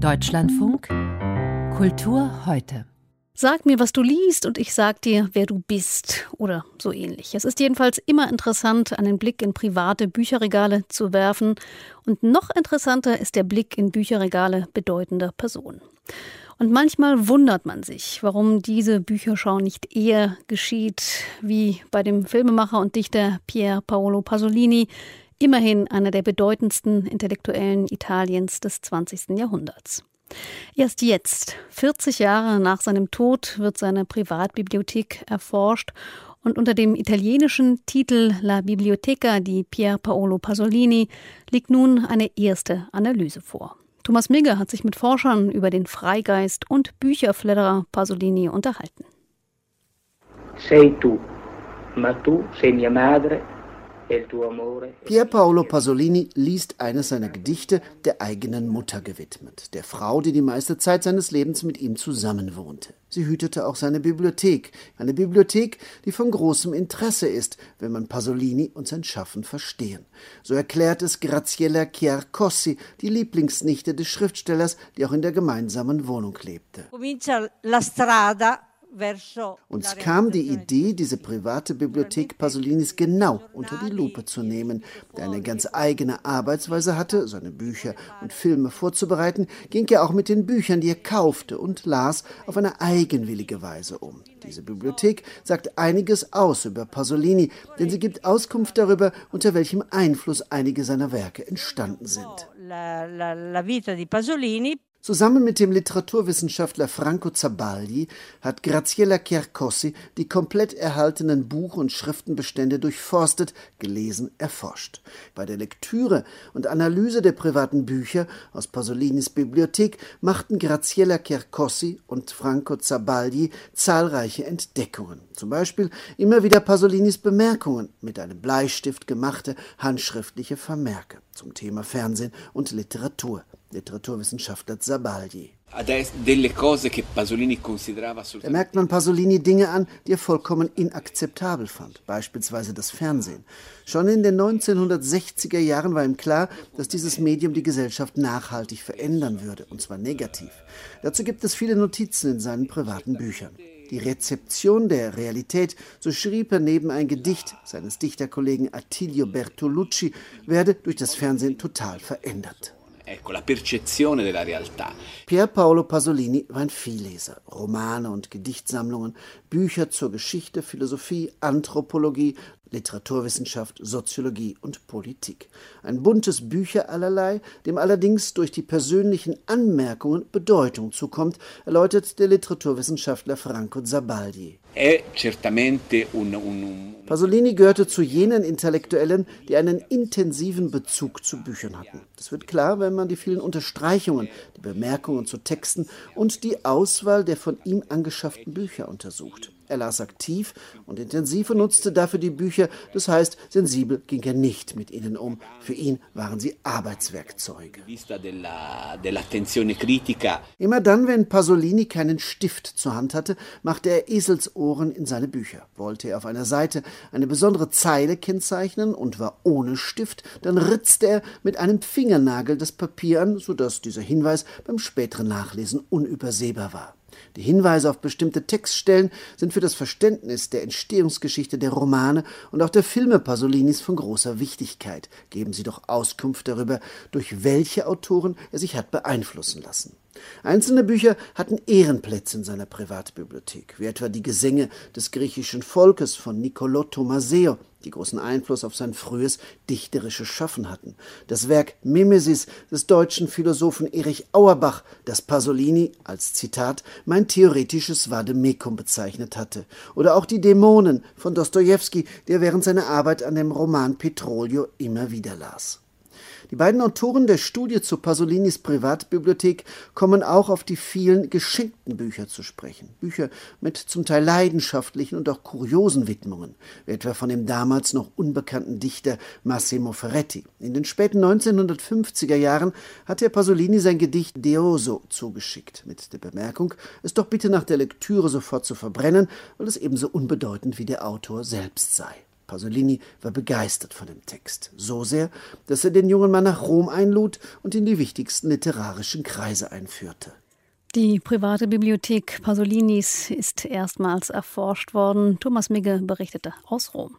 Deutschlandfunk Kultur heute. Sag mir, was du liest und ich sag dir, wer du bist oder so ähnlich. Es ist jedenfalls immer interessant, einen Blick in private Bücherregale zu werfen und noch interessanter ist der Blick in Bücherregale bedeutender Personen. Und manchmal wundert man sich, warum diese Bücherschau nicht eher geschieht wie bei dem Filmemacher und Dichter Pier Paolo Pasolini, immerhin einer der bedeutendsten Intellektuellen Italiens des 20. Jahrhunderts. Erst jetzt, 40 Jahre nach seinem Tod, wird seine Privatbibliothek erforscht und unter dem italienischen Titel La Biblioteca di Pier Paolo Pasolini liegt nun eine erste Analyse vor. Thomas Migge hat sich mit Forschern über den Freigeist und Bücherfledderer Pasolini unterhalten. Sei tu, ma tu sei mia madre Pier Paolo Pasolini liest eines seiner Gedichte der eigenen Mutter gewidmet, der Frau, die die meiste Zeit seines Lebens mit ihm zusammenwohnte. Sie hütete auch seine Bibliothek, eine Bibliothek, die von großem Interesse ist, wenn man Pasolini und sein Schaffen verstehen. So erklärt es Graziella Chiarcossi, die Lieblingsnichte des Schriftstellers, die auch in der gemeinsamen Wohnung lebte. Uns kam die Idee, diese private Bibliothek Pasolinis genau unter die Lupe zu nehmen. Der eine ganz eigene Arbeitsweise hatte, seine Bücher und Filme vorzubereiten, ging er auch mit den Büchern, die er kaufte und las, auf eine eigenwillige Weise um. Diese Bibliothek sagt einiges aus über Pasolini, denn sie gibt Auskunft darüber, unter welchem Einfluss einige seiner Werke entstanden sind. La, la, la vita di Pasolini Zusammen mit dem Literaturwissenschaftler Franco Zabaldi hat Graziella Chiarcossi die komplett erhaltenen Buch- und Schriftenbestände durchforstet, gelesen, erforscht. Bei der Lektüre und Analyse der privaten Bücher aus Pasolinis Bibliothek machten Graziella Chiarcossi und Franco Zabaldi zahlreiche Entdeckungen. Zum Beispiel immer wieder Pasolinis Bemerkungen mit einem Bleistift gemachte handschriftliche Vermerke zum Thema Fernsehen und Literatur. Literaturwissenschaftler Zabaldi. Da merkt man Pasolini Dinge an, die er vollkommen inakzeptabel fand, beispielsweise das Fernsehen. Schon in den 1960er Jahren war ihm klar, dass dieses Medium die Gesellschaft nachhaltig verändern würde, und zwar negativ. Dazu gibt es viele Notizen in seinen privaten Büchern. Die Rezeption der Realität, so schrieb er neben ein Gedicht seines Dichterkollegen Attilio Bertolucci, werde durch das Fernsehen total verändert. Ecco, la percezione della realtà. Pier Paolo Pasolini war ein Vielleser. Romane und Gedichtsammlungen, Bücher zur Geschichte, Philosophie, Anthropologie, Literaturwissenschaft, Soziologie und Politik. Ein buntes Bücher allerlei, dem allerdings durch die persönlichen Anmerkungen Bedeutung zukommt, erläutert der Literaturwissenschaftler Franco Zabaldi. Pasolini gehörte zu jenen Intellektuellen, die einen intensiven Bezug zu Büchern hatten. Das wird klar, wenn man die vielen Unterstreichungen, die Bemerkungen zu Texten und die Auswahl der von ihm angeschafften Bücher untersucht. Er las aktiv und intensiv und nutzte dafür die Bücher, das heißt, sensibel ging er nicht mit ihnen um. Für ihn waren sie Arbeitswerkzeuge. Immer dann, wenn Pasolini keinen Stift zur Hand hatte, machte er Eselsohren in seine Bücher. Wollte er auf einer Seite eine besondere Zeile kennzeichnen und war ohne Stift, dann ritzte er mit einem Fingernagel das Papier an, sodass dieser Hinweis beim späteren Nachlesen unübersehbar war. Die Hinweise auf bestimmte Textstellen sind für das Verständnis der Entstehungsgeschichte der Romane und auch der Filme Pasolinis von großer Wichtigkeit. Geben Sie doch Auskunft darüber, durch welche Autoren er sich hat beeinflussen lassen. Einzelne Bücher hatten Ehrenplätze in seiner Privatbibliothek, wie etwa die Gesänge des griechischen Volkes von Niccolò Tomaseo, die großen Einfluss auf sein frühes dichterisches Schaffen hatten. Das Werk Mimesis des deutschen Philosophen Erich Auerbach, das Pasolini als Zitat mein theoretisches Vademecum bezeichnet hatte. Oder auch die Dämonen von Dostojewski, der während seiner Arbeit an dem Roman Petrolio immer wieder las. Die beiden Autoren der Studie zu Pasolinis Privatbibliothek kommen auch auf die vielen geschenkten Bücher zu sprechen. Bücher mit zum Teil leidenschaftlichen und auch kuriosen Widmungen, wie etwa von dem damals noch unbekannten Dichter Massimo Ferretti. In den späten 1950er Jahren hat er Pasolini sein Gedicht Deoso zugeschickt, mit der Bemerkung, es doch bitte nach der Lektüre sofort zu verbrennen, weil es ebenso unbedeutend wie der Autor selbst sei. Pasolini war begeistert von dem Text, so sehr, dass er den jungen Mann nach Rom einlud und in die wichtigsten literarischen Kreise einführte. Die private Bibliothek Pasolinis ist erstmals erforscht worden. Thomas Migge berichtete aus Rom.